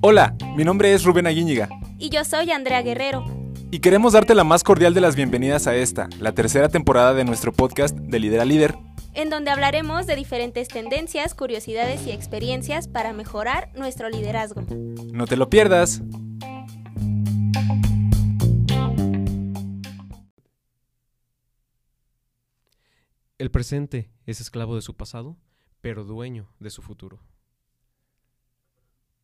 Hola, mi nombre es Rubén Aguíñiga. Y yo soy Andrea Guerrero. Y queremos darte la más cordial de las bienvenidas a esta, la tercera temporada de nuestro podcast de Líder a Líder. En donde hablaremos de diferentes tendencias, curiosidades y experiencias para mejorar nuestro liderazgo. No te lo pierdas. El presente es esclavo de su pasado, pero dueño de su futuro.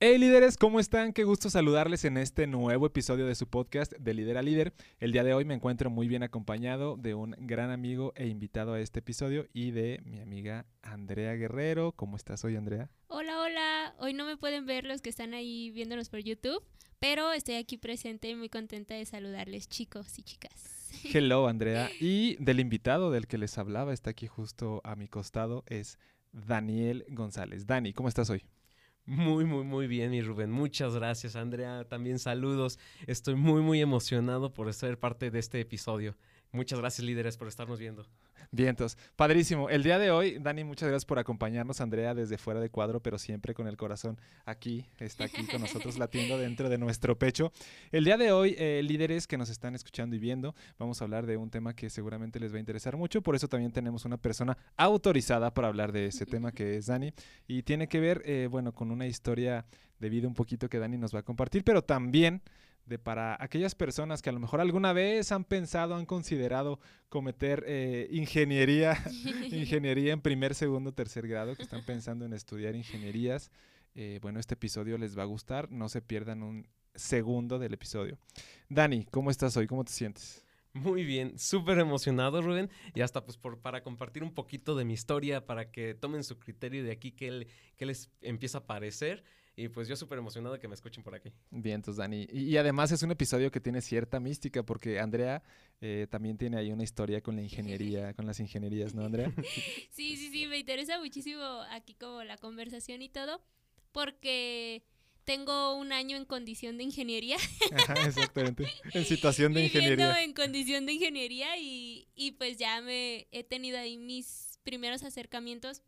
Hey líderes, ¿cómo están? Qué gusto saludarles en este nuevo episodio de su podcast de Líder a Líder. El día de hoy me encuentro muy bien acompañado de un gran amigo e invitado a este episodio y de mi amiga Andrea Guerrero. ¿Cómo estás hoy, Andrea? Hola, hola. Hoy no me pueden ver los que están ahí viéndonos por YouTube, pero estoy aquí presente y muy contenta de saludarles, chicos y chicas. Hello, Andrea. Y del invitado del que les hablaba, está aquí justo a mi costado, es Daniel González. Dani, ¿cómo estás hoy? Muy, muy, muy bien, mi Rubén. Muchas gracias, Andrea. También saludos. Estoy muy, muy emocionado por ser parte de este episodio. Muchas gracias, líderes, por estarnos viendo. Vientos, padrísimo. El día de hoy, Dani, muchas gracias por acompañarnos, Andrea, desde fuera de cuadro, pero siempre con el corazón aquí, está aquí con nosotros latiendo dentro de nuestro pecho. El día de hoy, eh, líderes que nos están escuchando y viendo, vamos a hablar de un tema que seguramente les va a interesar mucho, por eso también tenemos una persona autorizada para hablar de ese tema, que es Dani, y tiene que ver, eh, bueno, con una historia de vida un poquito que Dani nos va a compartir, pero también de para aquellas personas que a lo mejor alguna vez han pensado, han considerado cometer eh, ingeniería, ingeniería en primer, segundo, tercer grado, que están pensando en estudiar ingenierías. Eh, bueno, este episodio les va a gustar, no se pierdan un segundo del episodio. Dani, ¿cómo estás hoy? ¿Cómo te sientes? Muy bien, súper emocionado, Rubén. Y hasta pues por, para compartir un poquito de mi historia, para que tomen su criterio de aquí, qué, qué les empieza a parecer. Y pues yo súper emocionado de que me escuchen por aquí. Bien, entonces Dani. Y, además es un episodio que tiene cierta mística porque Andrea eh, también tiene ahí una historia con la ingeniería, con las ingenierías, ¿no, Andrea? Sí, sí, sí, me interesa muchísimo aquí como la conversación y todo porque tengo un año en condición de ingeniería. Ajá, exactamente. En situación de ingeniería. en condición de ingeniería y, y pues ya me he tenido ahí mis primeros acercamientos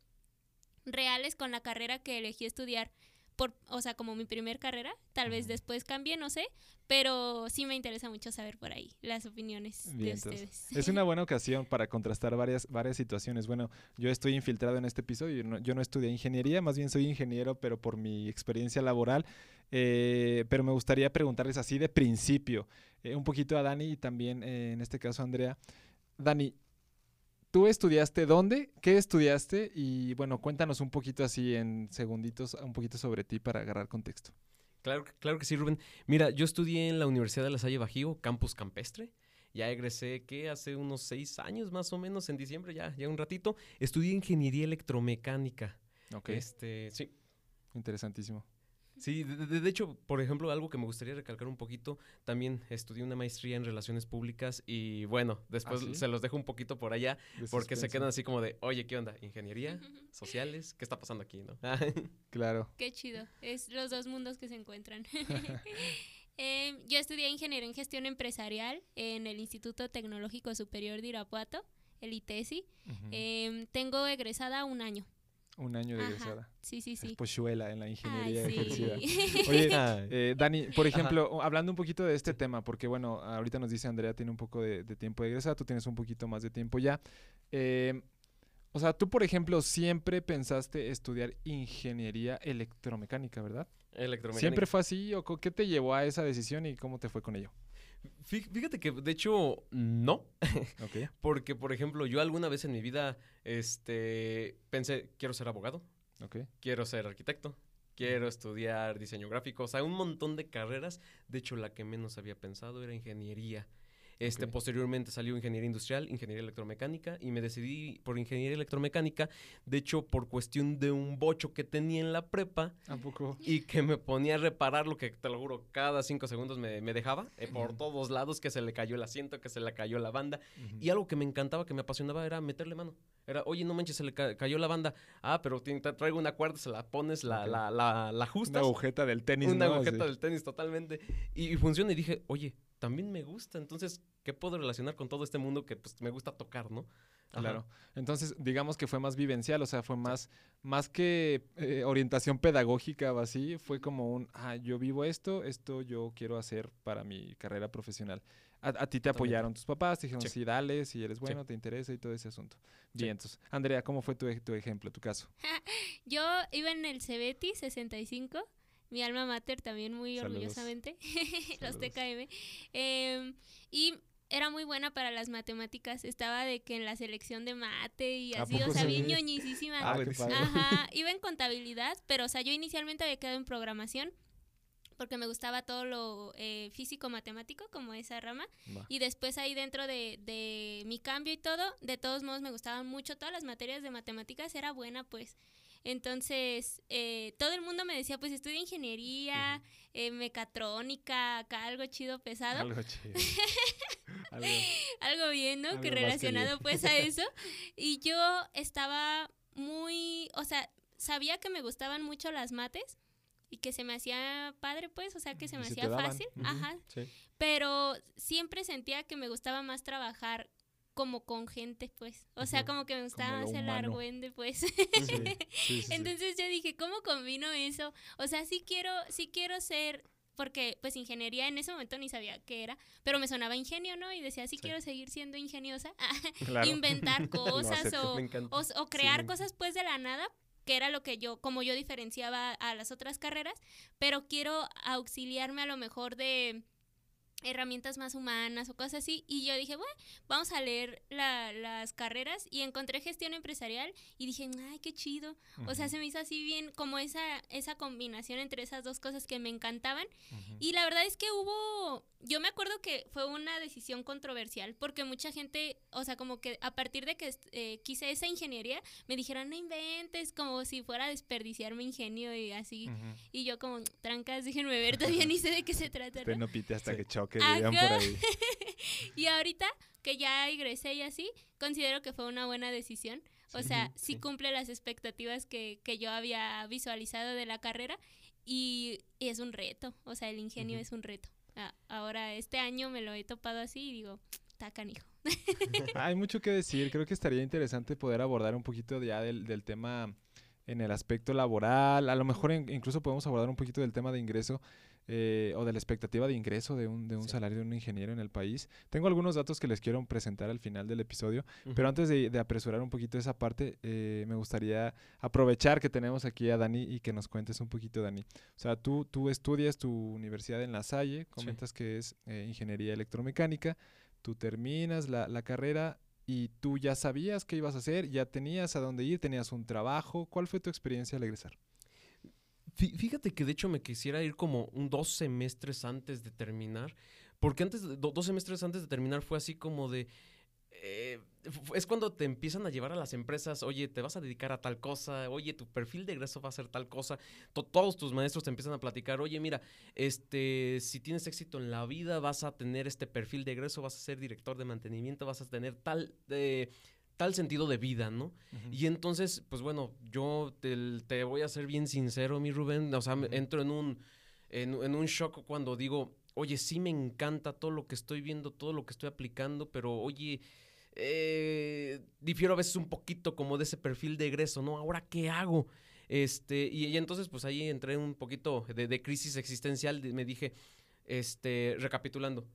reales con la carrera que elegí estudiar por, o sea, como mi primer carrera, tal vez después cambie, no sé, pero sí me interesa mucho saber por ahí las opiniones de ustedes. Es una buena ocasión para contrastar varias, varias situaciones. Bueno, yo estoy infiltrado en este episodio, yo no, estudié ingeniería, más bien soy ingeniero, pero por mi experiencia laboral, eh, pero me gustaría preguntarles así de principio, eh, un poquito a Dani y también eh, en este caso a Andrea. Dani, ¿Tú estudiaste dónde? ¿Qué estudiaste? Y bueno, cuéntanos un poquito así en segunditos, un poquito sobre ti para agarrar contexto. Claro, claro que sí, Rubén. Mira, yo estudié en la Universidad de La Salle Bajío, campus campestre. Ya egresé, ¿qué? Hace unos seis años más o menos, en diciembre, ya, ya un ratito. Estudié ingeniería electromecánica. Ok. Este, sí. Interesantísimo. Sí, de, hecho, por ejemplo, algo que me gustaría recalcar un poquito, también estudié una maestría en relaciones públicas y bueno, después ¿Ah, se los dejo un poquito por allá porque se quedan así como de, oye, ¿qué onda? ¿Ingeniería? ¿Sociales? ¿Qué está pasando aquí? ¿no? claro. Qué chido, es los dos mundos que se encuentran. Em, yo estudié ingeniería en gestión empresarial en el Instituto Tecnológico Superior de Irapuato, el ITESI. Em, tengo egresada un año. Un año de egresada. Sí, sí, sí. Pochuela en la ingeniería ejercida. Oye, eh, Dani, por ejemplo, hablando un poquito de este tema, porque bueno, ahorita nos dice Andrea tiene un poco de, tiempo de egresada, tú tienes un poquito más de tiempo ya. Eh, o sea, tú, por ejemplo, siempre pensaste estudiar ingeniería electromecánica, ¿verdad? Electromecánica. ¿Siempre fue así o qué te llevó a esa decisión y cómo te fue con ello? Fíjate que de hecho no. Porque, por ejemplo, yo alguna vez en mi vida este, pensé, quiero ser abogado. Quiero ser arquitecto. Quiero estudiar diseño gráfico. O sea, un montón de carreras. De hecho, la que menos había pensado era ingeniería. Este, Posteriormente salió ingeniería industrial, ingeniería electromecánica y me decidí por ingeniería electromecánica. De hecho, por cuestión de un bocho que tenía en la prepa. Y que me ponía a reparar lo que, te lo juro, cada cinco segundos me, dejaba. Eh, por todos lados, que se le cayó el asiento, que se le cayó la banda. Y algo que me encantaba, que me apasionaba, era meterle mano. Era, oye, no manches, se le cayó la banda. Ah, pero te traigo una cuerda, se la pones, la, la, la, la ajustas. Una agujeta del tenis, Una agujeta del tenis, totalmente. Y, y, funciona. Y dije, oye, también me gusta. Entonces, ¿qué puedo relacionar con todo este mundo que pues, me gusta tocar, no? Claro. Entonces, digamos que fue más vivencial, o sea, fue más, más que eh, orientación pedagógica o así, fue como un, ah, yo vivo esto, esto yo quiero hacer para mi carrera profesional. A, ti te apoyaron tus papás, te dijeron, sí, dale, si eres bueno, te interesa y todo ese asunto. Bien, entonces, Andrea, ¿cómo fue tu, tu ejemplo, tu caso? yo iba en el Cebeti 65, mi alma mater también muy orgullosamente, los TKM. Em, y era muy buena para las matemáticas. Estaba de que en la selección de mate y así, o sea, bien ñoñisísima. Ah, Ajá, iba en contabilidad, pero, o sea, yo inicialmente había quedado en programación porque me gustaba todo lo eh, físico-matemático, como esa rama. Y después ahí dentro de, de mi cambio y todo, de todos modos me gustaban mucho todas las materias de matemáticas, era buena pues. Entonces, eh, todo el mundo me decía, pues estudia ingeniería, eh, mecatrónica, acá algo chido, pesado. Algo chido. algo, bien, ¿no? que relacionado pues a eso. Y yo estaba muy, o sea, sabía que me gustaban mucho las mates y que se me hacía padre, pues, o sea, que se me hacía fácil. Ajá. Pero siempre sentía que me gustaba más trabajar como con gente, pues. O sea, como que me gustaba hacer el argüende, pues. Entonces yo dije, ¿cómo combino eso? O sea, sí quiero, sí quiero ser, porque pues ingeniería en ese momento ni sabía qué era, pero me sonaba ingenio, ¿no? Y decía, sí, quiero seguir siendo ingeniosa, inventar cosas o, o, crear cosas pues de la nada, que era lo que yo, como yo diferenciaba a las otras carreras, pero quiero auxiliarme a lo mejor de herramientas más humanas o cosas así. Y yo dije, bueno, vamos a leer las carreras y encontré gestión empresarial y dije, ay, qué chido. O sea, se me hizo así bien como esa, esa combinación entre esas dos cosas que me encantaban. Y la verdad es que hubo, yo me acuerdo que fue una decisión controversial porque mucha gente, o sea, como que a partir de que eh, quise esa ingeniería, me dijeron, no inventes, como si fuera a desperdiciar mi ingenio y así. Y yo como, trancas, déjenme ver, todavía ni sé de qué se trata. ¿no? no pite hasta que choque, digan por ahí. y ahorita que ya ingresé y así, considero que fue una buena decisión. O sea, sí, cumple las expectativas que, que yo había visualizado de la carrera y, es un reto, o sea, el ingenio es un reto. ahora, este año me lo he topado así y digo, está canijo. Hay mucho que decir, creo que estaría interesante poder abordar un poquito ya del, del tema en el aspecto laboral, a lo mejor incluso podemos abordar un poquito del tema de ingreso eh, o de la expectativa de ingreso de un, de un salario de un ingeniero en el país. Tengo algunos datos que les quiero presentar al final del episodio, pero antes de, apresurar un poquito esa parte, eh, me gustaría aprovechar que tenemos aquí a Dani y que nos cuentes un poquito, Dani. O sea, tú, tú estudias tu universidad en La Salle, comentas que es eh, ingeniería electromecánica, tú terminas la, la carrera y tú ya sabías qué ibas a hacer, ya tenías a dónde ir, tenías un trabajo. ¿Cuál fue tu experiencia al egresar? Fíjate que de hecho me quisiera ir como un dos semestres antes de terminar, porque antes, dos semestres antes de terminar fue así como de... Eh, es cuando te empiezan a llevar a las empresas, oye, te vas a dedicar a tal cosa, oye, tu perfil de egreso va a ser tal cosa. todos tus maestros te empiezan a platicar, oye, mira, este, si tienes éxito en la vida, vas a tener este perfil de egreso, vas a ser director de mantenimiento, vas a tener tal, de tal sentido de vida, ¿no? Y entonces, pues bueno, yo te, voy a ser bien sincero, mi Rubén, o sea, entro en un, en, un shock cuando digo, oye, sí me encanta todo lo que estoy viendo, todo lo que estoy aplicando, pero oye, eh, difiero a veces un poquito como de ese perfil de egreso, ¿no? Ahora, ¿qué hago? Este, y, entonces, pues ahí entré un poquito de, de crisis existencial, me dije, este, recapitulando,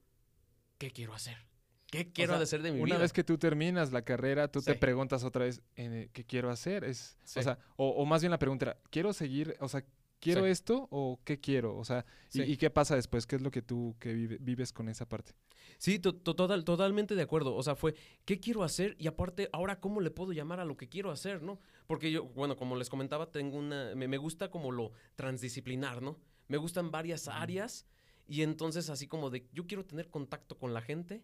¿qué quiero hacer? ¿Qué quiero hacer de mi vida? Una vez que tú terminas la carrera, tú te preguntas otra vez, eh, ¿qué quiero hacer? Es, o, sea, o, más bien la pregunta era, ¿quiero seguir? O sea, ¿quiero esto o qué quiero? O sea, y, qué pasa después? ¿Qué es lo que tú que vives con esa parte? Sí, total, totalmente de acuerdo. O sea, fue, ¿qué quiero hacer? Y aparte, ahora, ¿cómo le puedo llamar a lo que quiero hacer, no? Porque yo, bueno, como les comentaba, tengo una, me, gusta como lo transdisciplinar, ¿no? Me gustan varias áreas y entonces así como de, yo quiero tener contacto con la gente,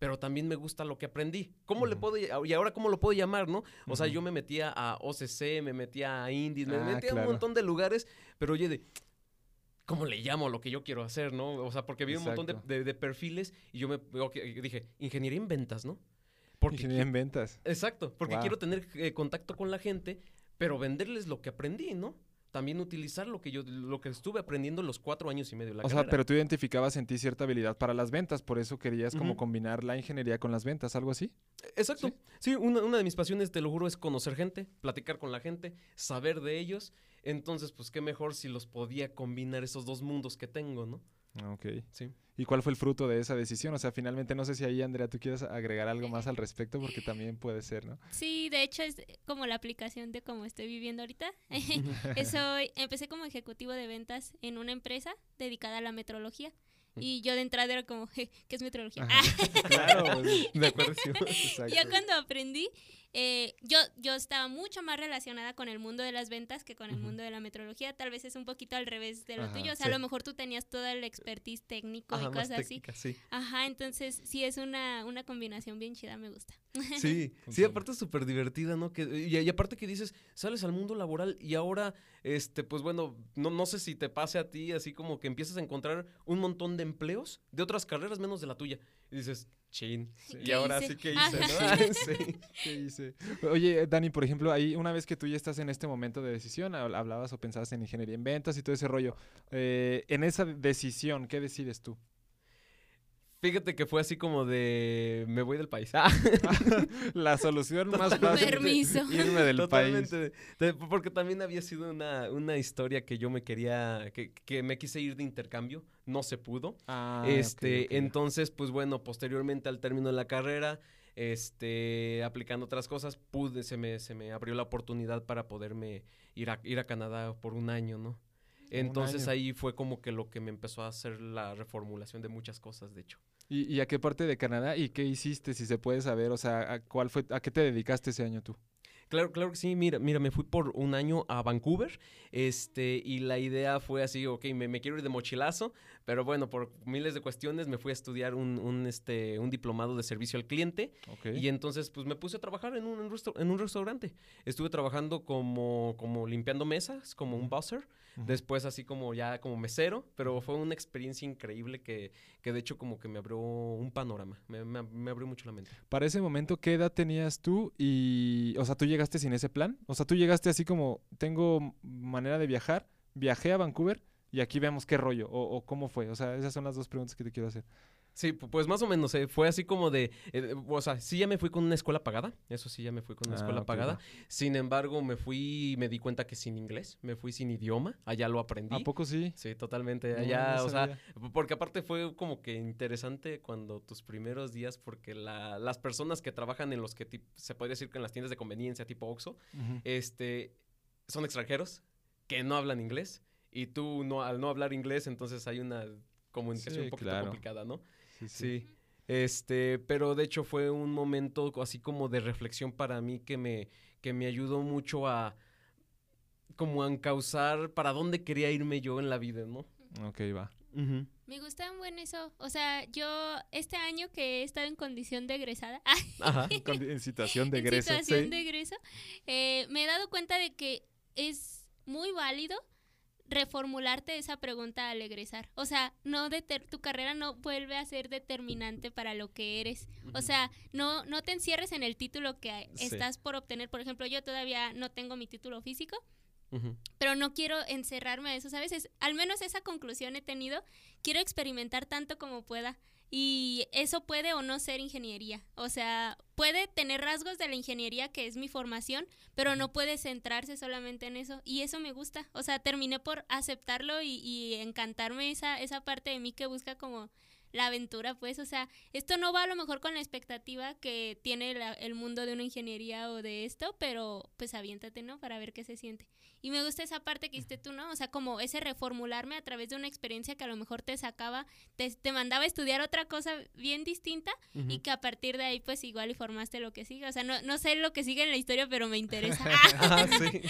pero también me gusta lo que aprendí. ¿Cómo le puedo, y ahora cómo lo puedo llamar, no? O sea, yo me metía a OCC, me metía a Indies, me ah, metía a un montón de lugares, pero oye, de, ¿cómo le llamo lo que yo quiero hacer, no? O sea, porque vi un montón de, perfiles y yo me dije, ingeniería en ventas, ¿no? Porque en ventas. Exacto, porque quiero tener eh, contacto con la gente, pero venderles lo que aprendí, ¿no? También utilizar lo que yo, lo que estuve aprendiendo los cuatro años y medio. La o sea, pero tú identificabas en ti cierta habilidad para las ventas, por eso querías como combinar la ingeniería con las ventas, algo así. Exacto. Sí, una, una de mis pasiones, te lo juro, es conocer gente, platicar con la gente, saber de ellos. Entonces, pues qué mejor si los podía combinar esos dos mundos que tengo, ¿no? Ok. Sí. ¿Y cuál fue el fruto de esa decisión? O sea, finalmente no sé si ahí, Andrea, tú quieres agregar algo más al respecto porque también puede ser, ¿no? Sí, de hecho es como la aplicación de cómo estoy viviendo ahorita. Eso, empecé como ejecutivo de ventas en una empresa dedicada a la metrología. Y yo de entrada era como, ¿qué es metrología? claro, de acuerdo. Yo cuando aprendí, eh, yo, yo estaba mucho más relacionada con el mundo de las ventas que con el mundo de la metrología. Tal vez es un poquito al revés de lo tuyo. O sea, a lo mejor tú tenías toda el expertise técnico y cosas así. Ajá, entonces sí es una, una combinación bien chida, me gusta. Sí, sí, aparte es súper divertida, ¿no? Que, y, aparte que dices, sales al mundo laboral y ahora, este, pues bueno, no, no sé si te pase a ti, así como que empiezas a encontrar un montón de empleos de otras carreras menos de la tuya. Y dices, chin. Y ahora sí que hice, ¿no? sí. ¿Qué hice? Oye, Dani, por ejemplo, ahí una vez que tú ya estás en este momento de decisión, hablabas o pensabas en ingeniería en ventas y todo ese rollo, eh, en esa decisión, ¿qué decides tú? Fíjate que fue así como de me voy del país. La solución más fácil. Permiso. irme del país. porque también había sido una, una historia que yo me quería, que, que, me quise ir de intercambio, no se pudo. Ah, este, entonces, pues bueno, posteriormente al término de la carrera, este, aplicando otras cosas, pude, se me, se me abrió la oportunidad para poderme ir a, ir a Canadá por un año, ¿no? Entonces ahí fue como que lo que me empezó a hacer la reformulación de muchas cosas, de hecho. ¿Y, a qué parte de Canadá y qué hiciste, si se puede saber? O sea, ¿a, cuál fue, ¿a qué te dedicaste ese año tú? Claro, claro que sí. Mira, mira, me fui por un año a Vancouver, este, y la idea fue así, ok, me, quiero ir de mochilazo, pero bueno, por miles de cuestiones me fui a estudiar un, este, un diplomado de servicio al cliente, y entonces pues me puse a trabajar en un, en un restaurante. Estuve trabajando como, como limpiando mesas, como un buzzer, después así como ya como mesero, pero fue una experiencia increíble que, que de hecho como que me abrió un panorama, me, me, abrió mucho la mente. Para ese momento, ¿qué edad tenías tú? Y, o sea, ¿tú llegaste sin ese plan? O sea, ¿tú llegaste así como, tengo manera de viajar, viajé a Vancouver y aquí vemos qué rollo o, o cómo fue? O sea, esas son las dos preguntas que te quiero hacer. Sí, pues más o menos, eh, fue así como de, eh, o sea, sí ya me fui con una escuela pagada, eso sí ya me fui con una ah, escuela pagada, sin embargo me fui, me di cuenta que sin inglés, me fui sin idioma, allá lo aprendí. ¿A poco sí? Sí, totalmente, allá, o sea, porque aparte fue como que interesante cuando tus primeros días, porque la, las personas que trabajan en los que se puede decir que en las tiendas de conveniencia tipo Oxxo, este, son extranjeros que no hablan inglés y tú no, al no hablar inglés, entonces hay una comunicación un poquito complicada, ¿no? Sí, Este, pero de hecho fue un momento así como de reflexión para mí que me, que me ayudó mucho a como a encauzar para dónde quería irme yo en la vida, ¿no? Ok, va. Me gusta buen eso. O sea, yo este año que he estado en condición de egresada. Ajá, en situación de egreso. En situación de egreso. Eh, me he dado cuenta de que es muy válido reformularte esa pregunta al egresar. O sea, no tu carrera no vuelve a ser determinante para lo que eres. O sea, no, no te encierres en el título que estás por obtener. Por ejemplo, yo todavía no tengo mi título físico. Pero no quiero encerrarme a eso, ¿sabes? al menos esa conclusión he tenido. Quiero experimentar tanto como pueda. Y eso puede o no ser ingeniería. O sea, puede tener rasgos de la ingeniería, que es mi formación, pero no puede centrarse solamente en eso. Y eso me gusta. O sea, terminé por aceptarlo y, y encantarme esa, esa parte de mí que busca como la aventura, pues, o sea, esto no va a lo mejor con la expectativa que tiene el mundo de una ingeniería o de esto, pero pues aviéntate, ¿no? Para ver qué se siente. Y me gusta esa parte que hiciste tú, ¿no? O sea, como ese reformularme a través de una experiencia que a lo mejor te sacaba, te, te mandaba a estudiar otra cosa bien distinta y que a partir de ahí pues igual y formaste lo que sigue. O sea, no, no sé lo que sigue en la historia, pero me interesa. ah, sí.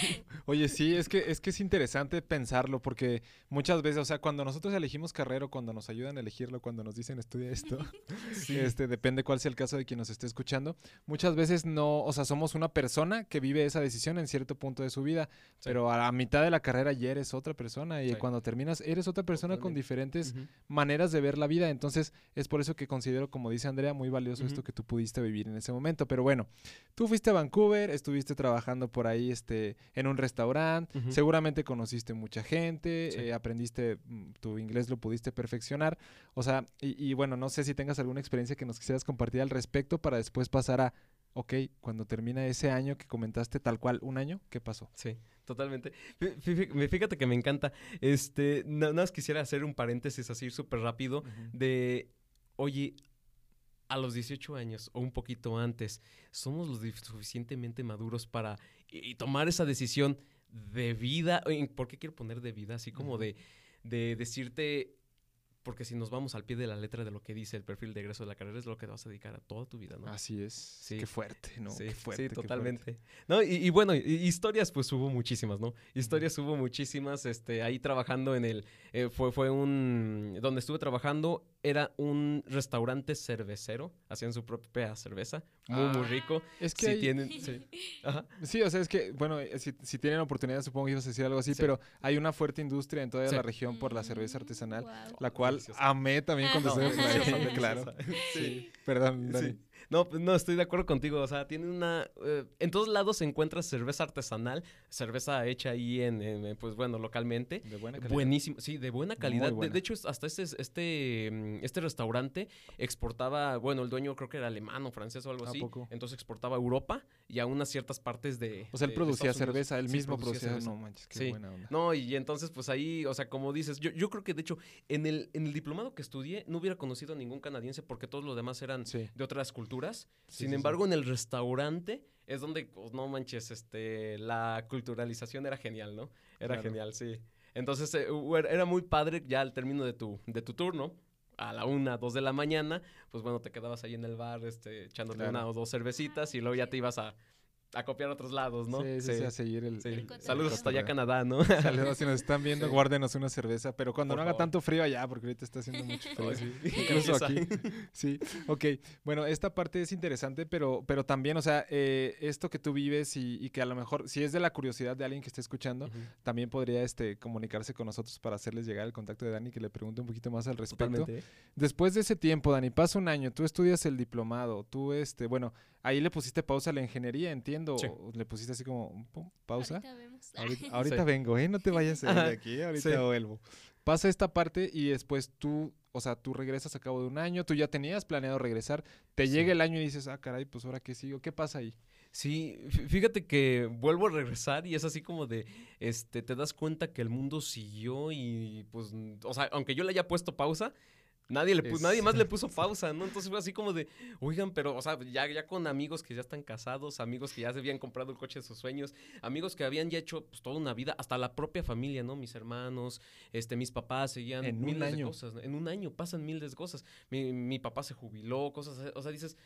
Oye, sí, es que, es que es interesante pensarlo porque muchas veces, o sea, cuando nosotros elegimos carrera, cuando nos ayudan a elegirlo, cuando nos nos dicen estudia esto. Este, depende cuál sea el caso de quien nos esté escuchando. Muchas veces no, o sea, somos una persona que vive esa decisión en cierto punto de su vida, pero a la mitad de la carrera ya eres otra persona y cuando terminas eres otra persona con diferentes maneras de ver la vida. Entonces, es por eso que considero, como dice Andrea, muy valioso esto que tú pudiste vivir en ese momento. Pero bueno, tú fuiste a Vancouver, estuviste trabajando por ahí este, en un restaurante, seguramente conociste mucha gente, eh, aprendiste, mm, tu inglés lo pudiste perfeccionar. O sea, y, bueno, no sé si tengas alguna experiencia que nos quisieras compartir al respecto para después pasar a, ok, cuando termina ese año que comentaste tal cual, un año, ¿qué pasó? Sí, totalmente. Fíjate que me encanta. Este, nada más quisiera hacer un paréntesis así súper rápido de, oye, a los 18 años o un poquito antes, somos lo suficientemente maduros para y, tomar esa decisión de vida. ¿Por qué quiero poner de vida? Así como de, de decirte, porque si nos vamos al pie de la letra de lo que dice el perfil de egreso de la carrera, es lo que te vas a dedicar a toda tu vida, ¿no? Así es. Sí. Qué fuerte, ¿no? Sí, qué fuerte, sí totalmente. No, y, bueno, historias pues hubo muchísimas, ¿no? Historias hubo muchísimas, este, ahí trabajando en el, eh, fue, fue un, donde estuve trabajando era un restaurante cervecero, hacían su propia cerveza, muy, muy rico. Ah, es que tienen, sí. o sea, es que, bueno, eh, si, si, tienen oportunidad, supongo que ibas a decir algo así, pero hay una fuerte industria en toda la región por la cerveza mm, artesanal, la cual amé también cuando estuve por ahí, claro. Sí, perdón, Dani. No, pues, no, estoy de acuerdo contigo. O sea, tiene una. Eh, en todos lados se encuentra cerveza artesanal, cerveza hecha ahí en, pues bueno, localmente. De buena calidad. Buenísimo, sí, de buena calidad. De, hecho, hasta este, este, mm, este restaurante exportaba, bueno, el dueño creo que era alemán o francés o algo así. Entonces exportaba a Europa y a unas ciertas partes de. O sea, él producía cerveza, él mismo producía. No manches, qué buena onda. No, y entonces, pues ahí, o sea, como dices, yo, yo creo que de hecho, en el, en el diplomado que estudié, no hubiera conocido a ningún canadiense porque todos los demás eran de otras culturas sin embargo, en el restaurante es donde, pues, no manches, este, la culturalización era genial, ¿no? Era genial, sí. Entonces, eh, era muy padre ya al término de tu, de tu turno a la una, dos de la mañana, pues bueno, te quedabas ahí en el bar, este, echándote una o dos cervecitas y luego ya te ibas a, a copiar a otros lados, ¿no? Sí, sí, a seguir el... Saludos hasta allá Canadá, ¿no? Saludos, si nos están viendo, guárdenos una cerveza, pero cuando no haga tanto frío allá, porque ahorita está haciendo mucho frío. Incluso aquí. Sí, ok. Bueno, esta parte es interesante, pero, pero también, o sea, eh, esto que tú vives y, que a lo mejor, si es de la curiosidad de alguien que esté escuchando, también podría este, comunicarse con nosotros para hacerles llegar el contacto de Dani, que le pregunte un poquito más al respecto. Después de ese tiempo, Dani, pasa un año, tú estudias el diplomado, tú, este, bueno, ahí le pusiste pausa a la ingeniería, entiendo. Le pusiste así como pausa. Ahorita, vengo, ¿eh? No te vayas de aquí, ahorita vuelvo. Pasa esta parte y después tú, o sea, tú regresas a cabo de un año, tú ya tenías planeado regresar, te llega el año y dices, ah, caray, pues ahora qué sigo, ¿qué pasa ahí? Sí, fíjate que vuelvo a regresar y es así como de, este, te das cuenta que el mundo siguió y pues, o sea, aunque yo le haya puesto pausa, Nadie, le nadie más le puso pausa, ¿no? Entonces fue así como de, oigan, pero, o sea, ya, ya con amigos que ya están casados, amigos que ya se habían comprado el coche de sus sueños, amigos que habían ya hecho pues, toda una vida, hasta la propia familia, ¿no? Mis hermanos, este, mis papás seguían en miles un año. de cosas. En un año pasan miles de cosas. Mi, mi papá se jubiló, cosas, o sea, dices,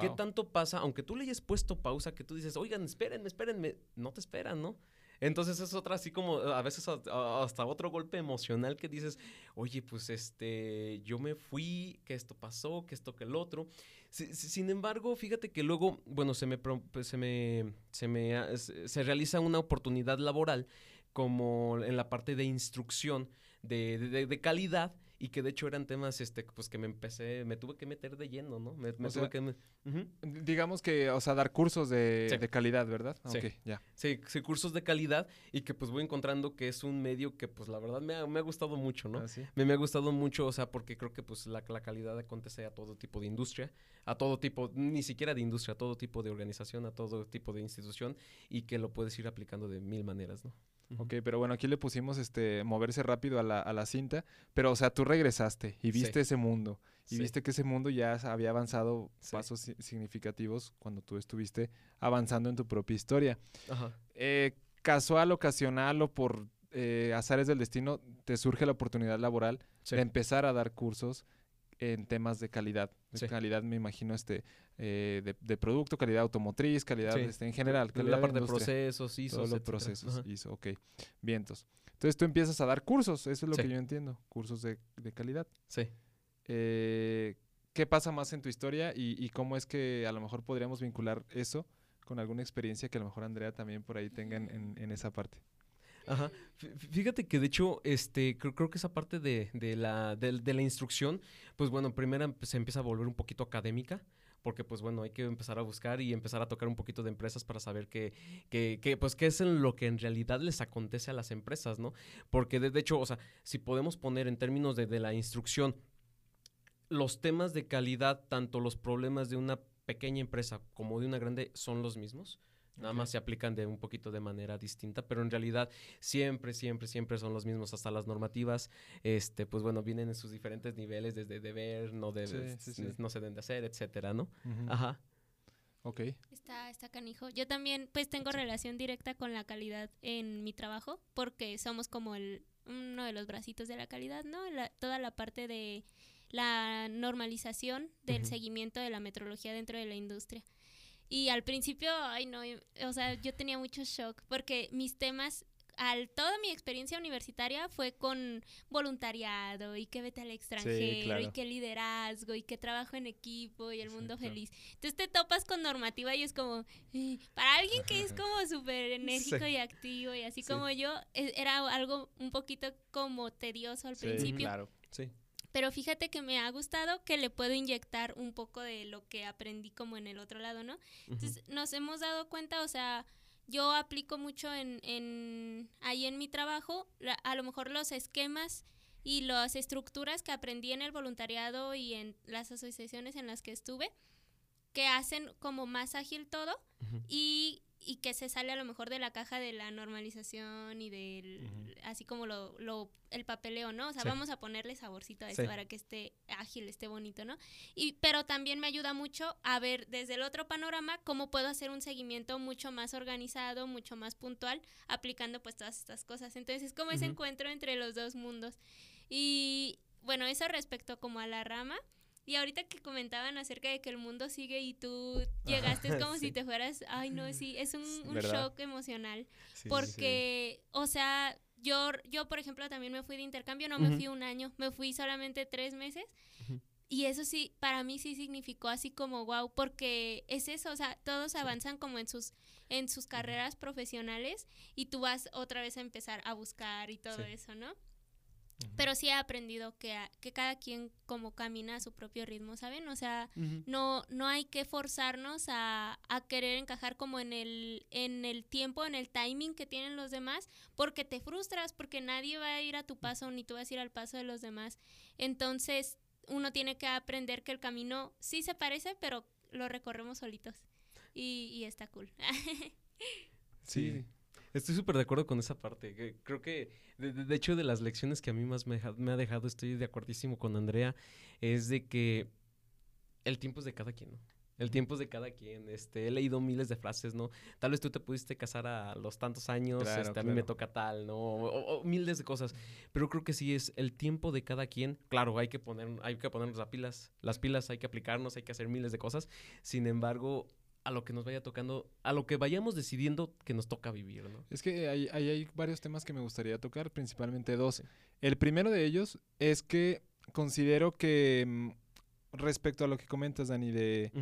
¿qué tanto pasa? Aunque tú le hayas puesto pausa, que tú dices, oigan, espérenme, espérenme, no te esperan, ¿no? Entonces es otra así como a veces hasta otro golpe emocional que dices, oye, pues este, yo me fui, que esto pasó, que esto, que el otro. sin embargo, fíjate que luego, bueno, se me, pues, se me, se me, se realiza una oportunidad laboral como en la parte de instrucción de, de, de calidad y que de hecho eran temas este pues que me empecé me tuve que meter de lleno no me, tuve que digamos que o sea dar cursos de, de calidad verdad sí. ya. Sí, sí cursos de calidad y que pues voy encontrando que es un medio que pues la verdad me ha, me ha gustado mucho no ¿Ah, me, me, ha gustado mucho o sea porque creo que pues la, la calidad acontece a todo tipo de industria a todo tipo ni siquiera de industria a todo tipo de organización a todo tipo de institución y que lo puedes ir aplicando de mil maneras no Ok, pero bueno, aquí le pusimos este moverse rápido a la, a la cinta, pero o sea, tú regresaste y viste ese mundo y viste que ese mundo ya había avanzado pasos significativos cuando tú estuviste avanzando en tu propia historia. Ajá. Eh, casual, ocasional o por eh, azares del destino, te surge la oportunidad laboral de empezar a dar cursos en temas de calidad. De calidad, me imagino, este, eh, de, producto, calidad automotriz, calidad este, en general. Calidad la parte de, procesos, ISO. Todos los procesos, ISO, ok. Vientos. Entonces tú empiezas a dar cursos, eso es lo que yo entiendo, cursos de, calidad. Sí. Eh, ¿Qué pasa más en tu historia y, cómo es que a lo mejor podríamos vincular eso con alguna experiencia que a lo mejor Andrea también por ahí tenga en, esa parte? Ajá. Fíjate que de hecho, este, creo, que esa parte de, la, de, la instrucción, pues bueno, primero se empieza a volver un poquito académica porque pues bueno, hay que empezar a buscar y empezar a tocar un poquito de empresas para saber qué, qué, pues qué es lo que en realidad les acontece a las empresas, ¿no? Porque de, hecho, o sea, si podemos poner en términos de, de la instrucción los temas de calidad, tanto los problemas de una pequeña empresa como de una grande son los mismos. Nada más se aplican de un poquito de manera distinta, pero en realidad siempre, siempre, siempre son los mismos. Hasta las normativas, este, pues bueno, vienen en sus diferentes niveles, desde deber, no debe, no se deben de hacer, etcétera, ¿no? Ajá. Ok. Está, está canijo. Yo también, pues, tengo relación directa con la calidad en mi trabajo, porque somos como el, uno de los bracitos de la calidad, ¿no? toda la parte de la normalización del seguimiento de la metrología dentro de la industria. Y al principio, ay no, o sea, yo tenía mucho shock porque mis temas, al toda mi experiencia universitaria fue con voluntariado y que vete al extranjero y que liderazgo y que trabajo en equipo y el mundo feliz. Entonces te topas con normativa y es como, eh, para alguien que es como súper enérgico y activo y así como yo, e, era algo un poquito como tedioso al principio. Claro, sí pero fíjate que me ha gustado que le puedo inyectar un poco de lo que aprendí como en el otro lado, ¿no? Entonces nos hemos dado cuenta, o sea, yo aplico mucho en, en ahí en mi trabajo, a lo mejor los esquemas y las estructuras que aprendí en el voluntariado y en las asociaciones en las que estuve, que hacen como más ágil todo y y que se sale a lo mejor de la caja de la normalización y del así como lo, lo, el papeleo, ¿no? O sea, vamos a ponerle saborcito a esto para que esté ágil, esté bonito, ¿no? Y pero también me ayuda mucho a ver desde el otro panorama cómo puedo hacer un seguimiento mucho más organizado, mucho más puntual, aplicando pues todas estas cosas. Entonces, es como ese encuentro entre los dos mundos. Y bueno, eso respecto como a la rama. Y ahorita que comentaban acerca de que el mundo sigue y tú llegaste, es como si te fueras, ay no, sí, es un, shock emocional. porque, o sea, yo, yo, por ejemplo, también me fui de intercambio, no me fui un año, me fui solamente tres meses. Y eso sí, para mí sí significó así como wow, porque es eso, o sea, todos avanzan como en sus, en sus carreras profesionales y tú vas otra vez a empezar a buscar y todo eso, ¿no? Pero sí he aprendido que, que cada quien como camina a su propio ritmo, ¿saben? O sea, no, no hay que forzarnos a, a, querer encajar como en el, en el tiempo, en el timing que tienen los demás, porque te frustras, porque nadie va a ir a tu paso, ni tú vas a ir al paso de los demás. Entonces, uno tiene que aprender que el camino sí se parece, pero lo recorremos solitos. Y, y está cool. sí. Estoy súper de acuerdo con esa parte. Creo que, de, hecho, de las lecciones que a mí más me, ha dejado, estoy de acuerdísimo con Andrea, es de que el tiempo es de cada quien, ¿no? El tiempo es de cada quien. Este, he leído miles de frases, ¿no? Tal vez tú te pudiste casar a los tantos años, este, a mí me toca tal, ¿no? O, miles de cosas. Pero creo que sí es el tiempo de cada quien. Claro, hay que poner, hay que ponernos las pilas, las pilas, hay que aplicarnos, hay que hacer miles de cosas. Sin embargo, a lo que nos vaya tocando, a lo que vayamos decidiendo que nos toca vivir, ¿no? Es que hay, hay, varios temas que me gustaría tocar, principalmente dos. El primero de ellos es que considero que mm, respecto a lo que comentas, Dani, de,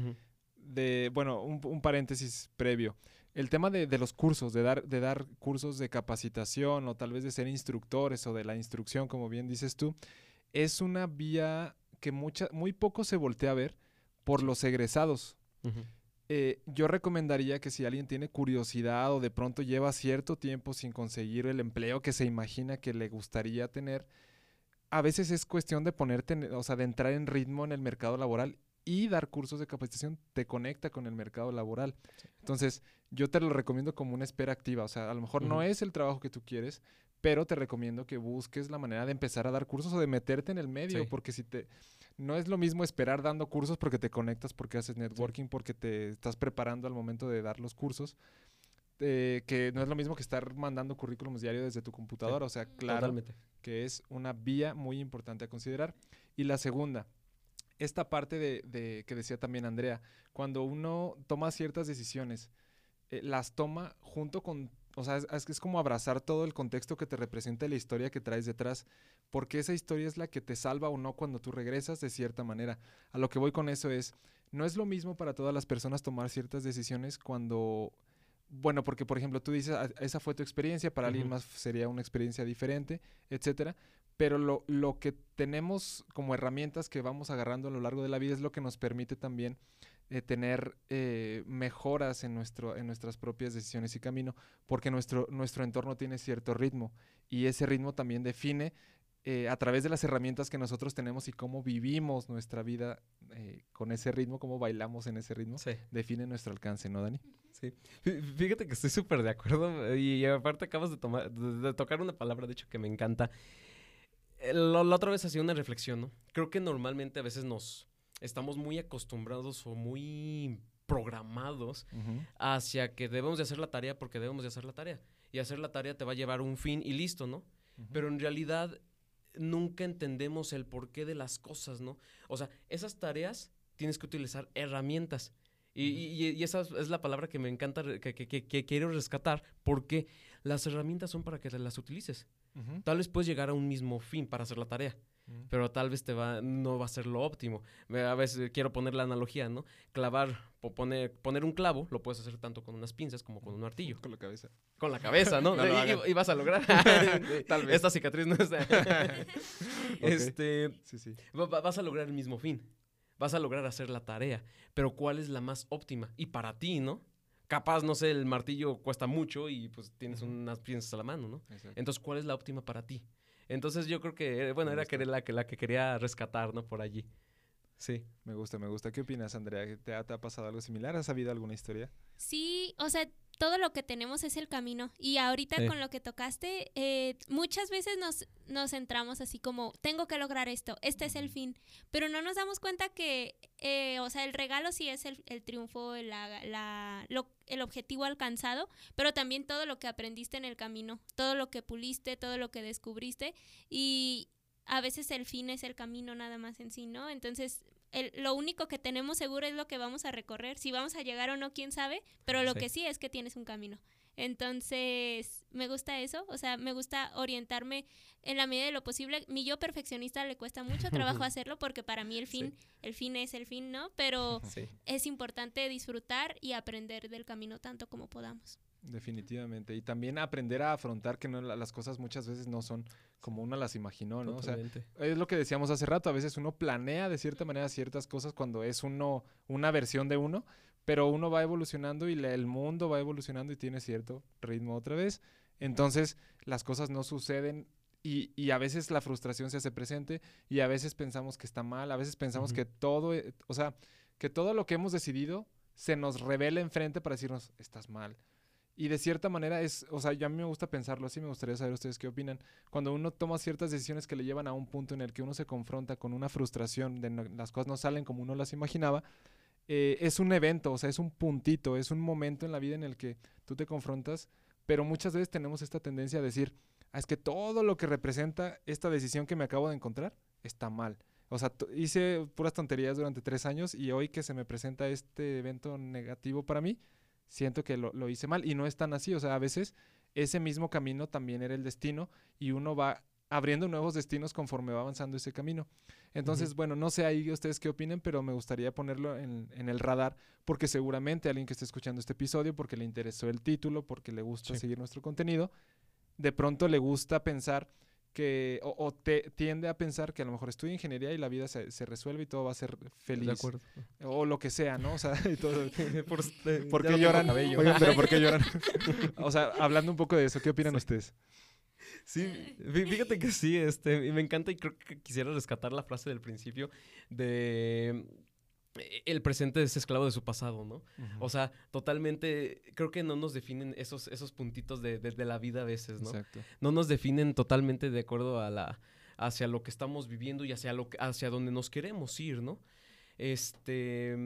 de bueno, un, paréntesis previo. El tema de, de, los cursos, de dar, de dar cursos de capacitación o tal vez de ser instructores o de la instrucción, como bien dices tú, es una vía que mucha, muy poco se voltea a ver por los egresados. Eh, yo recomendaría que si alguien tiene curiosidad o de pronto lleva cierto tiempo sin conseguir el empleo que se imagina que le gustaría tener, a veces es cuestión de ponerte, o sea, de entrar en ritmo en el mercado laboral y dar cursos de capacitación te conecta con el mercado laboral. Entonces, yo te lo recomiendo como una espera activa. O sea, a lo mejor no es el trabajo que tú quieres, pero te recomiendo que busques la manera de empezar a dar cursos o de meterte en el medio, porque si te no es lo mismo esperar dando cursos porque te conectas, porque haces networking, porque te estás preparando al momento de dar los cursos. Eh, que no es lo mismo que estar mandando currículums diarios desde tu computadora. O sea, claro que es una vía muy importante a considerar. Y la segunda, esta parte de, que decía también Andrea, cuando uno toma ciertas decisiones, eh, las toma junto con o sea, es, es, como abrazar todo el contexto que te representa la historia que traes detrás, porque esa historia es la que te salva o no cuando tú regresas de cierta manera. A lo que voy con eso es, no es lo mismo para todas las personas tomar ciertas decisiones cuando bueno, porque por ejemplo tú dices, ah, esa fue tu experiencia, para alguien más sería una experiencia diferente, etcétera. Pero lo, lo, que tenemos como herramientas que vamos agarrando a lo largo de la vida es lo que nos permite también eh, tener eh, mejoras en, nuestro, en nuestras propias decisiones y camino, porque nuestro, nuestro entorno tiene cierto ritmo y ese ritmo también define eh, a través de las herramientas que nosotros tenemos y cómo vivimos nuestra vida con ese ritmo, cómo bailamos en ese ritmo, define nuestro alcance, ¿no, Dani? Sí. Fíjate que estoy súper de acuerdo y aparte acabas de, tomar, de, tocar una palabra, de hecho, que me encanta. La, otra vez hacía una reflexión, ¿no? Creo que normalmente a veces nos estamos muy acostumbrados o muy programados hacia que debemos de hacer la tarea porque debemos de hacer la tarea. Y hacer la tarea te va a llevar un fin y listo, ¿no? Pero en realidad nunca entendemos el porqué de las cosas, ¿no? O sea, esas tareas tienes que utilizar herramientas. Y, esa es la palabra que me encanta, que, quiero rescatar, porque las herramientas son para que las utilices. Tal vez puedes llegar a un mismo fin para hacer la tarea, pero tal vez te va, no va a ser lo óptimo. A veces quiero poner la analogía, ¿no? Clavar, o poner, poner un clavo, lo puedes hacer tanto con unas pinzas como con un martillo. Con la cabeza. Con la cabeza, ¿no? y, vas a lograr. tal vez. Esta cicatriz no es... Este... Sí, sí. Vas a lograr el mismo fin vas a lograr hacer la tarea, pero ¿cuál es la más óptima? Y para ti, ¿no? Capaz, no sé, el martillo cuesta mucho y pues tienes unas piezas a la mano, ¿no? Entonces, ¿cuál es la óptima para ti? Entonces yo creo que, bueno, era que la, que la que quería rescatar, ¿no? Por allí. Sí. Me gusta, me gusta. ¿Qué opinas, Andrea? ¿Te ha, ¿Te ha, pasado algo similar? ¿Has sabido alguna historia? Sí, o sea, todo lo que tenemos es el camino. Y ahorita con lo que tocaste, eh, muchas veces nos, nos centramos así como, tengo que lograr esto, este es el fin. Pero no nos damos cuenta que, eh, o sea, el regalo sí es el, el triunfo, la, la, el objetivo alcanzado, pero también todo lo que aprendiste en el camino, todo lo que puliste, todo lo que descubriste. Y a veces el fin es el camino nada más en sí, ¿no? Entonces, lo único que tenemos seguro es lo que vamos a recorrer. Si vamos a llegar o no, quién sabe, pero lo que sí es que tienes un camino. Entonces, me gusta eso, o sea, me gusta orientarme en la medida de lo posible. Mi yo perfeccionista le cuesta mucho trabajo hacerlo porque para mí el fin, el fin es el fin, ¿no? Pero es importante disfrutar y aprender del camino tanto como podamos. Definitivamente. Y también aprender a afrontar que no, las cosas muchas veces no son como uno las imaginó, ¿no? O sea, es lo que decíamos hace rato, a veces uno planea de cierta manera ciertas cosas cuando es uno, una versión de uno, pero uno va evolucionando y el mundo va evolucionando y tiene cierto ritmo otra vez. Entonces, las cosas no suceden y, y, a veces la frustración se hace presente y a veces pensamos que está mal, a veces pensamos que todo, eh, o sea, que todo lo que hemos decidido se nos revela enfrente para decirnos, estás mal y de cierta manera es, o sea, yo a mí me gusta pensarlo así, me gustaría saber ustedes qué opinan. Cuando uno toma ciertas decisiones que le llevan a un punto en el que uno se confronta con una frustración, de las cosas no salen como uno las imaginaba, eh, es un evento, o sea, es un puntito, es un momento en la vida en el que tú te confrontas, pero muchas veces tenemos esta tendencia a decir, ah, es que todo lo que representa esta decisión que me acabo de encontrar está mal. O sea, hice puras tonterías durante tres años y hoy que se me presenta este evento negativo para mí, siento que lo, hice mal y no es tan así, o sea, a veces ese mismo camino también era el destino y uno va abriendo nuevos destinos conforme va avanzando ese camino. Entonces, bueno, no sé ahí ustedes qué opinen, pero me gustaría ponerlo en, el radar porque seguramente alguien que esté escuchando este episodio, porque le interesó el título, porque le gusta seguir nuestro contenido, de pronto le gusta pensar que o, te, tiende a pensar que a lo mejor estudia ingeniería y la vida se, se, resuelve y todo va a ser feliz. De acuerdo. O lo que sea, ¿no? O sea, y todo. ¿Por, qué lloran? Oigan, pero ¿por qué lloran? o sea, hablando un poco de eso, ¿qué opinan ustedes? Sí, fíjate que sí, este, y me encanta y creo que quisiera rescatar la frase del principio de el presente es esclavo de su pasado, ¿no? O sea, totalmente, creo que no nos definen esos, esos puntitos de, de, la vida a veces, ¿no? Exacto. No nos definen totalmente de acuerdo a la, hacia lo que estamos viviendo y hacia, lo, hacia donde nos queremos ir, ¿no? Este...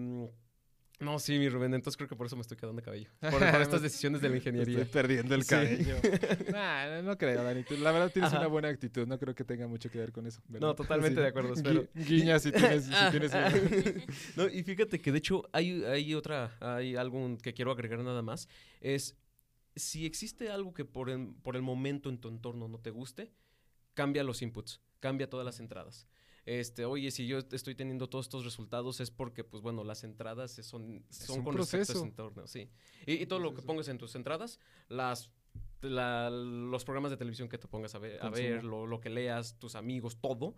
No, sí, mi Rubén, entonces creo que por eso me estoy quedando de cabello. Por, estas decisiones de la ingeniería. Estoy perdiendo el cabello. nah, no creo, Dani. la verdad tienes una buena actitud. No creo que tenga mucho que ver con eso. No, totalmente de acuerdo. Espero. guiña si tienes, si tienes No, y fíjate que de hecho hay, hay otra, hay algo que quiero agregar nada más. Es si existe algo que por el, por el momento en tu entorno no te guste, cambia los inputs, cambia todas las entradas. Este, oye, si yo estoy teniendo todos estos resultados es porque, pues bueno, las entradas son, son con respecto a ese entorno, sí. Y, todo lo que pongas en tus entradas, las los programas de televisión que te pongas a ver, a ver lo, lo, que leas, tus amigos, todo,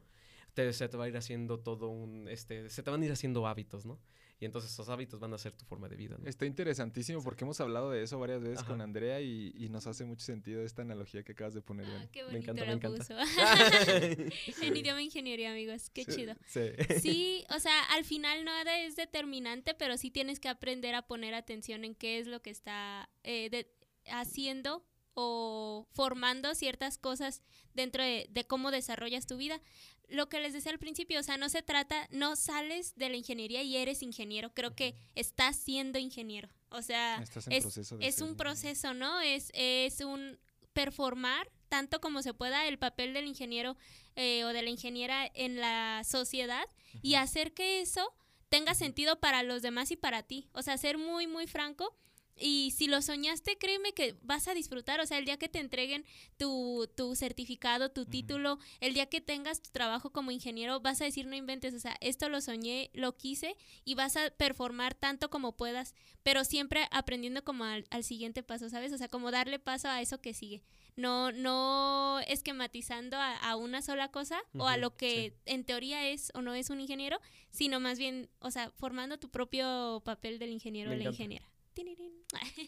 te, se te va a ir haciendo todo un, este, se te van a ir haciendo hábitos, ¿no? Y entonces esos hábitos van a ser tu forma de vida. ¿no? Está interesantísimo porque hemos hablado de eso varias veces con Andrea y, nos hace mucho sentido esta analogía que acabas de poner. Ah, qué me encanta, me encanta. en idioma ingeniería, amigos. Qué chido. Sí. sí, o sea, al final no es determinante, pero sí tienes que aprender a poner atención en qué es lo que está eh, haciendo o formando ciertas cosas dentro de, de, cómo desarrollas tu vida lo que les decía al principio, o sea, no se trata, no sales de la ingeniería y eres ingeniero, creo que estás siendo ingeniero. O sea, es, un proceso, ¿no? Es, es un performar tanto como se pueda el papel del ingeniero eh, o de la ingeniera en la sociedad y hacer que eso tenga sentido para los demás y para ti. O sea, ser muy, muy franco y si lo soñaste, créeme que vas a disfrutar. O sea, el día que te entreguen tu, tu certificado, tu título, el día que tengas tu trabajo como ingeniero, vas a decir, no inventes, o sea, esto lo soñé, lo quise y vas a performar tanto como puedas, pero siempre aprendiendo como al, siguiente paso, ¿sabes? O sea, como darle paso a eso que sigue. No, no esquematizando a, una sola cosa o a lo que en teoría es o no es un ingeniero, sino más bien, o sea, formando tu propio papel del ingeniero o la ingeniera.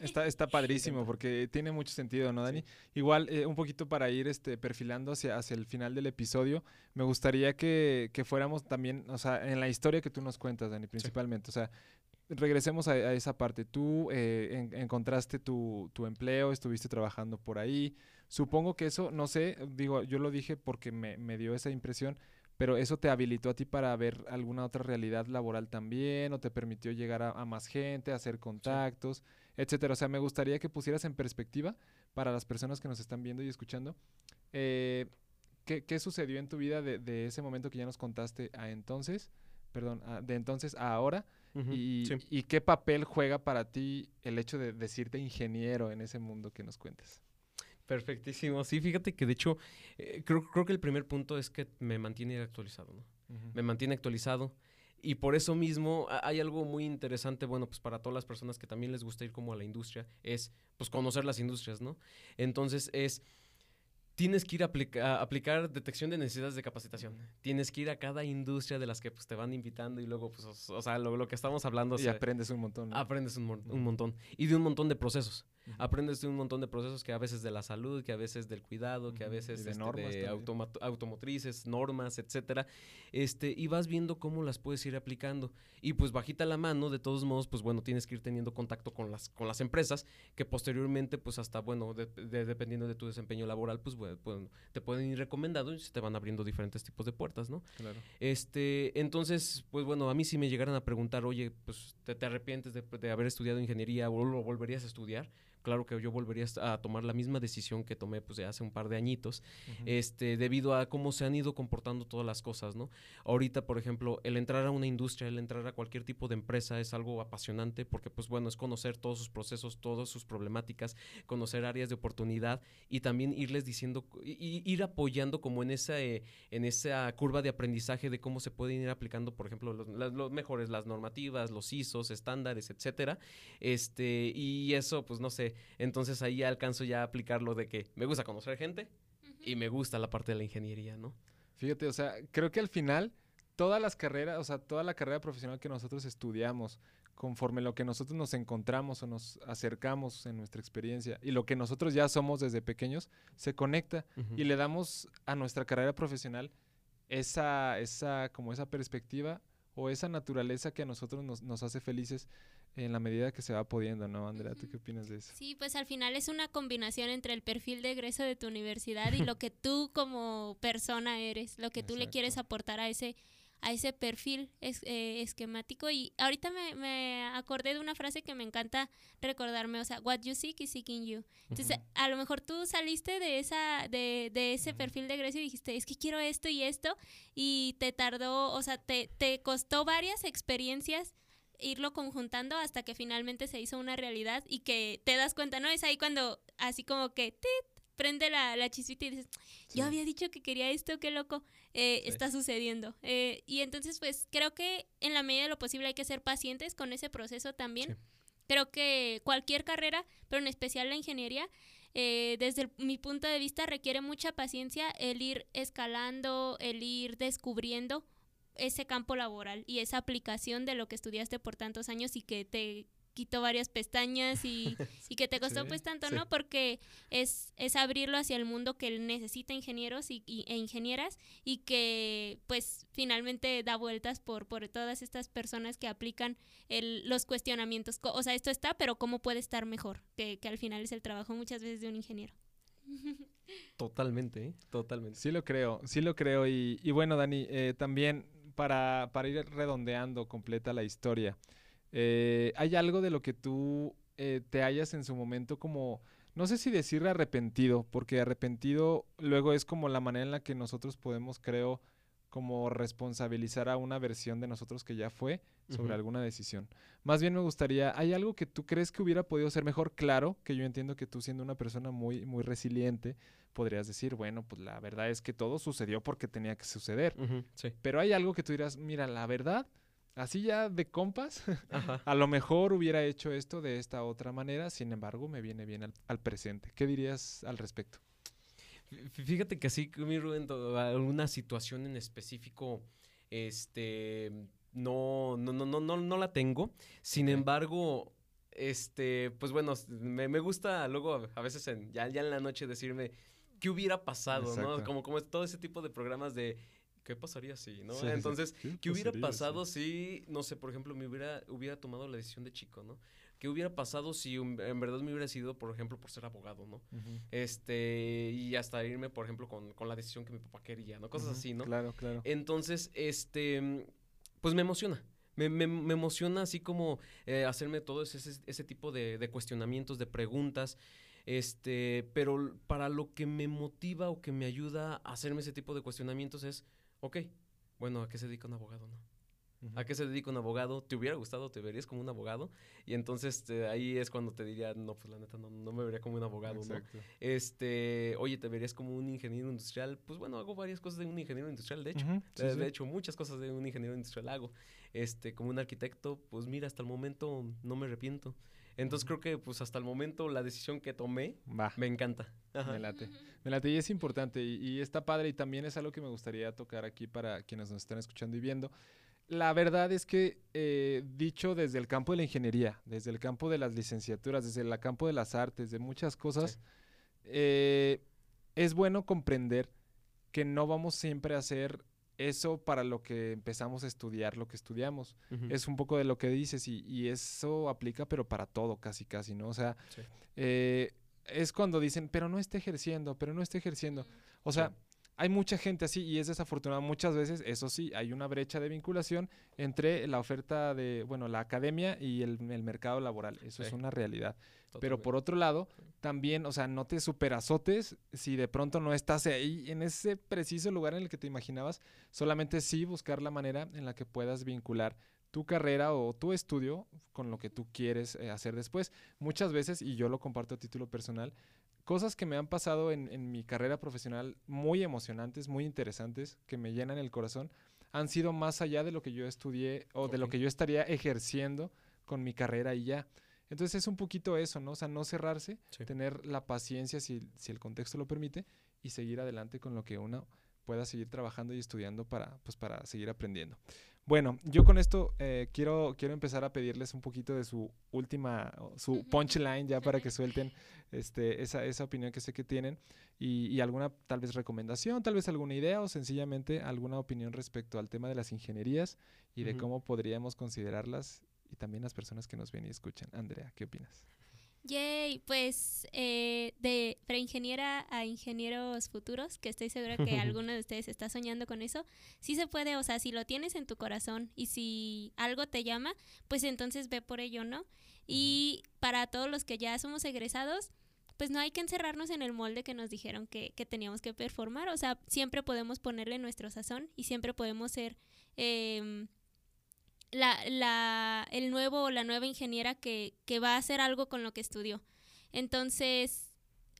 Está, está padrísimo porque tiene mucho sentido, ¿no, Dani? Igual, eh, un poquito para ir este, perfilando hacia, hacia el final del episodio, me gustaría que, fuéramos también, o sea, en la historia que tú nos cuentas, Dani, principalmente. O sea, regresemos a, esa parte. Tú eh, encontraste tu, tu, empleo, estuviste trabajando por ahí. Supongo que eso, no sé, digo, yo lo dije porque me, me dio esa impresión pero eso te habilitó a ti para ver alguna otra realidad laboral también, o te permitió llegar a, más gente, hacer contactos, etcétera. O sea, me gustaría que pusieras en perspectiva para las personas que nos están viendo y escuchando, eh, ¿qué, sucedió en tu vida de, ese momento que ya nos contaste a entonces, perdón, de entonces a ahora, y, y, qué papel juega para ti el hecho de decirte ingeniero en ese mundo que nos cuentes. Perfectísimo. Sí, fíjate que de hecho, eh, creo, creo, que el primer punto es que me mantiene actualizado, ¿no? Me mantiene actualizado. Y por eso mismo hay algo muy interesante, bueno, pues para todas las personas que también les gusta ir como a la industria, es pues conocer las industrias, ¿no? Entonces es tienes que ir a, aplicar detección de necesidades de capacitación. Tienes que ir a cada industria de las que pues, te van invitando y luego, pues, o, sea, lo, que estamos hablando. Y aprendes un montón. Aprendes un, montón. Y de un montón de procesos. Aprendes de un montón de procesos que a veces de la salud, que a veces del cuidado, que a veces de, este, normas de automotrices, normas, etcétera. Este, y vas viendo cómo las puedes ir aplicando. Y pues bajita la mano, de todos modos, pues bueno, tienes que ir teniendo contacto con las, con las empresas que posteriormente, pues hasta, bueno, dependiendo de tu desempeño laboral, pues te pueden ir recomendando y se te van abriendo diferentes tipos de puertas, ¿no? Claro. Este, entonces, pues bueno, a mí si me llegaran a preguntar, oye, pues te, arrepientes de, de, haber estudiado ingeniería o lo volverías a estudiar, claro que yo volvería a tomar la misma decisión que tomé pues de hace un par de añitos, este, debido a cómo se han ido comportando todas las cosas, ¿no? Ahorita, por ejemplo, el entrar a una industria, el entrar a cualquier tipo de empresa es algo apasionante porque pues bueno, es conocer todos sus procesos, todas sus problemáticas, conocer áreas de oportunidad y también irles diciendo, y, ir apoyando como en esa, eh, en esa curva de aprendizaje de cómo se pueden ir aplicando, por ejemplo, los, mejores, las normativas, los ISOs, estándares, etcétera, este, y eso, pues no sé, entonces ahí alcanzo ya a aplicar lo de que me gusta conocer gente y me gusta la parte de la ingeniería, ¿no? Fíjate, o sea, creo que al final todas las carreras, o sea, toda la carrera profesional que nosotros estudiamos, conforme lo que nosotros nos encontramos o nos acercamos en nuestra experiencia y lo que nosotros ya somos desde pequeños, se conecta y le damos a nuestra carrera profesional esa, esa, como esa perspectiva o esa naturaleza que a nosotros nos, nos hace felices en la medida que se va pudiendo, ¿no, Andrea? ¿Tú qué opinas de eso? Sí, pues al final es una combinación entre el perfil de egreso de tu universidad y lo que tú como persona eres, lo que tú le quieres aportar a ese a ese perfil es, eh, esquemático y ahorita me, me, acordé de una frase que me encanta recordarme, o sea, what you seek is seeking you. Entonces, a lo mejor tú saliste de esa de, de ese perfil de egreso y dijiste, es que quiero esto y esto y te tardó, o sea, te, te costó varias experiencias irlo conjuntando hasta que finalmente se hizo una realidad y que te das cuenta, ¿no? Es ahí cuando así como que prende la, la chisita y dices, yo había dicho que quería esto, qué loco, eh, está sucediendo. Eh, y entonces, pues creo que en la medida de lo posible hay que ser pacientes con ese proceso también. Creo que cualquier carrera, pero en especial la ingeniería, eh, desde mi punto de vista requiere mucha paciencia el ir escalando, el ir descubriendo ese campo laboral y esa aplicación de lo que estudiaste por tantos años y que te quitó varias pestañas y, y que te costó pues tanto, ¿no? Porque es, es abrirlo hacia el mundo que necesita ingenieros y, e ingenieras y que pues finalmente da vueltas por, por todas estas personas que aplican el, los cuestionamientos. O sea, esto está, pero ¿cómo puede estar mejor? Que, que al final es el trabajo muchas veces de un ingeniero. Totalmente, ¿eh? totalmente. Sí lo creo, sí lo creo. Y, y bueno, Dani, eh, también para, para ir redondeando completa la historia. Eh, ¿Hay algo de lo que tú eh, te hayas en su momento como, no sé si decir arrepentido, porque arrepentido luego es como la manera en la que nosotros podemos, creo, como responsabilizar a una versión de nosotros que ya fue sobre alguna decisión. Más bien me gustaría, ¿hay algo que tú crees que hubiera podido ser mejor? Claro, que yo entiendo que tú siendo una persona muy, muy resiliente, podrías decir, bueno, pues la verdad es que todo sucedió porque tenía que suceder. Pero hay algo que tú dirás, mira, la verdad, así ya de compas, a lo mejor hubiera hecho esto de esta otra manera, sin embargo, me viene bien al, presente. ¿Qué dirías al respecto? Fíjate que así, mi Rubén, alguna situación en específico, este, no, no, no, no, no, no la tengo. Sin embargo, este, pues bueno, me, me, gusta luego a veces en, ya, ya en la noche decirme qué hubiera pasado, ¿no? Como, como todo ese tipo de programas de ¿qué pasaría si, no? Entonces, ¿qué, hubiera pasado si, no sé, por ejemplo, me hubiera, hubiera tomado la decisión de chico, ¿no? ¿Qué hubiera pasado si en verdad me hubiera sido, por ejemplo, por ser abogado, ¿no? Este, y hasta irme, por ejemplo, con, con, la decisión que mi papá quería, ¿no? Cosas así, ¿no? Claro, claro. Entonces, este, pues me emociona. Me, me, me emociona así como eh, hacerme todo ese, ese tipo de, de cuestionamientos, de preguntas. Este, pero para lo que me motiva o que me ayuda a hacerme ese tipo de cuestionamientos es ok, bueno, ¿a qué se dedica un abogado, no? ¿A qué se dedica un abogado? ¿Te hubiera gustado? ¿Te verías como un abogado? Y entonces este, ahí es cuando te diría, no, pues la neta no, no me vería como un abogado, Exacto. ¿no? Este, oye, ¿te verías como un ingeniero industrial? Pues bueno, hago varias cosas de un ingeniero industrial, de hecho. de, hecho, muchas cosas de un ingeniero industrial hago. Este, como un arquitecto, pues mira, hasta el momento no me arrepiento. Entonces creo que pues hasta el momento la decisión que tomé me encanta. Me late. Me late y es importante y, está padre y también es algo que me gustaría tocar aquí para quienes nos están escuchando y viendo. La verdad es que eh, dicho desde el campo de la ingeniería, desde el campo de las licenciaturas, desde el campo de las artes, de muchas cosas, eh, es bueno comprender que no vamos siempre a hacer eso para lo que empezamos a estudiar, lo que estudiamos. Es un poco de lo que dices y, eso aplica, pero para todo, casi, casi, ¿no? O sea, eh, es cuando dicen, pero no esté ejerciendo, pero no esté ejerciendo. O sea, hay mucha gente así y es desafortunado muchas veces, eso sí, hay una brecha de vinculación entre la oferta de, bueno, la academia y el, mercado laboral. Eso es una realidad. Pero por otro lado, también, o sea, no te superazotes si de pronto no estás ahí en ese preciso lugar en el que te imaginabas, solamente sí buscar la manera en la que puedas vincular tu carrera o tu estudio con lo que tú quieres eh, hacer después. Muchas veces, y yo lo comparto a título personal, cosas que me han pasado en, mi carrera profesional muy emocionantes, muy interesantes, que me llenan el corazón, han sido más allá de lo que yo estudié o de lo que yo estaría ejerciendo con mi carrera y ya. Entonces es un poquito eso, ¿no? O sea, no cerrarse, tener la paciencia si, si el contexto lo permite y seguir adelante con lo que uno pueda seguir trabajando y estudiando para, pues, para seguir aprendiendo. Bueno, yo con esto eh, quiero, quiero empezar a pedirles un poquito de su última, su punchline ya para que suelten este, esa, esa opinión que sé que tienen y, y, alguna tal vez recomendación, tal vez alguna idea o sencillamente alguna opinión respecto al tema de las ingenierías y de cómo podríamos considerarlas y también las personas que nos ven y escuchan. Andrea, ¿qué opinas? Yay, pues eh, de preingeniera a ingenieros futuros, que estoy segura que alguno de ustedes está soñando con eso, sí se puede, o sea, si lo tienes en tu corazón y si algo te llama, pues entonces ve por ello, ¿no? Y para todos los que ya somos egresados, pues no hay que encerrarnos en el molde que nos dijeron que, que teníamos que performar, o sea, siempre podemos ponerle nuestro sazón y siempre podemos ser... Eh, la, la, el nuevo o la nueva ingeniera que, que va a hacer algo con lo que estudió. Entonces,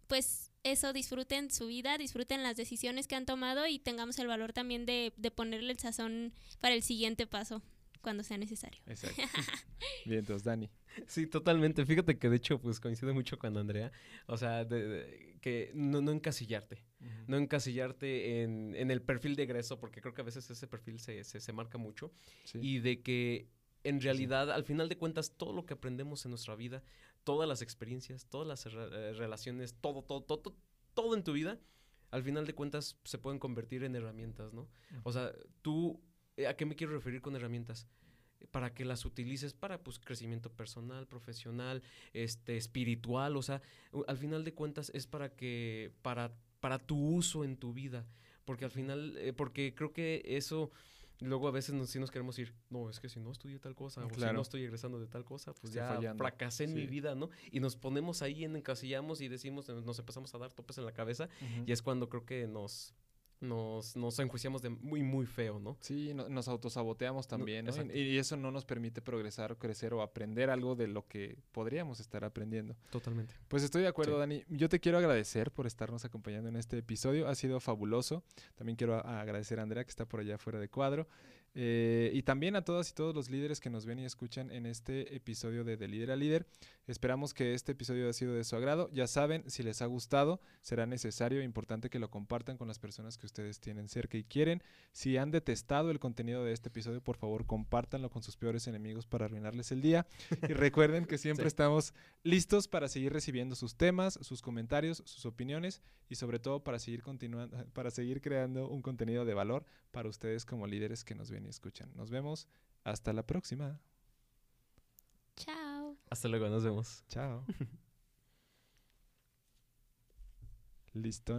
pues eso, disfruten su vida, disfruten las decisiones que han tomado y tengamos el valor también de, de ponerle el sazón para el siguiente paso cuando sea necesario. Exacto. Bien, entonces, Dani. Sí, totalmente. Fíjate que de hecho, pues coincide mucho con Andrea. O sea, que no, no encasillarte. No encasillarte en, en, el perfil de egreso, porque creo que a veces ese perfil se, se, se marca mucho. Y de que en realidad, al final de cuentas, todo lo que aprendemos en nuestra vida, todas las experiencias, todas las eh, relaciones, todo, todo, todo, todo en tu vida, al final de cuentas se pueden convertir en herramientas, ¿no? O sea, tú, eh, ¿a qué me quiero referir con herramientas? para que las utilices para pues crecimiento personal, profesional, este espiritual, o sea, al final de cuentas es para que para para tu uso en tu vida, porque al final eh, porque creo que eso luego a veces nos, sí nos queremos ir, no, es que si no estudio tal cosa, o si no estoy egresando de tal cosa, pues ya fracasé en mi vida, ¿no? Y nos ponemos ahí en encasillamos y decimos, nos empezamos a dar topes en la cabeza y es cuando creo que nos nos, nos enjuiciamos de muy, muy feo, ¿no? Sí, nos autosaboteamos también, ¿no? Y, eso no nos permite progresar, crecer o aprender algo de lo que podríamos estar aprendiendo. Totalmente. Pues estoy de acuerdo, Dani. Yo te quiero agradecer por estarnos acompañando en este episodio. Ha sido fabuloso. También quiero agradecer a Andrea, que está por allá fuera de cuadro. Eh, y también a todas y todos los líderes que nos ven y escuchan en este episodio de De Líder a Líder. Esperamos que este episodio haya sido de su agrado. Ya saben, si les ha gustado, será necesario e importante que lo compartan con las personas que ustedes tienen cerca y quieren. Si han detestado el contenido de este episodio, por favor, compártanlo con sus peores enemigos para arruinarles el día. Y recuerden que siempre estamos listos para seguir recibiendo sus temas, sus comentarios, sus opiniones y sobre todo para seguir continuando, para seguir creando un contenido de valor para ustedes como líderes que nos ven y escuchan. Nos vemos. Hasta la próxima. Chao. Hasta luego, nos vemos. Chao. Listo.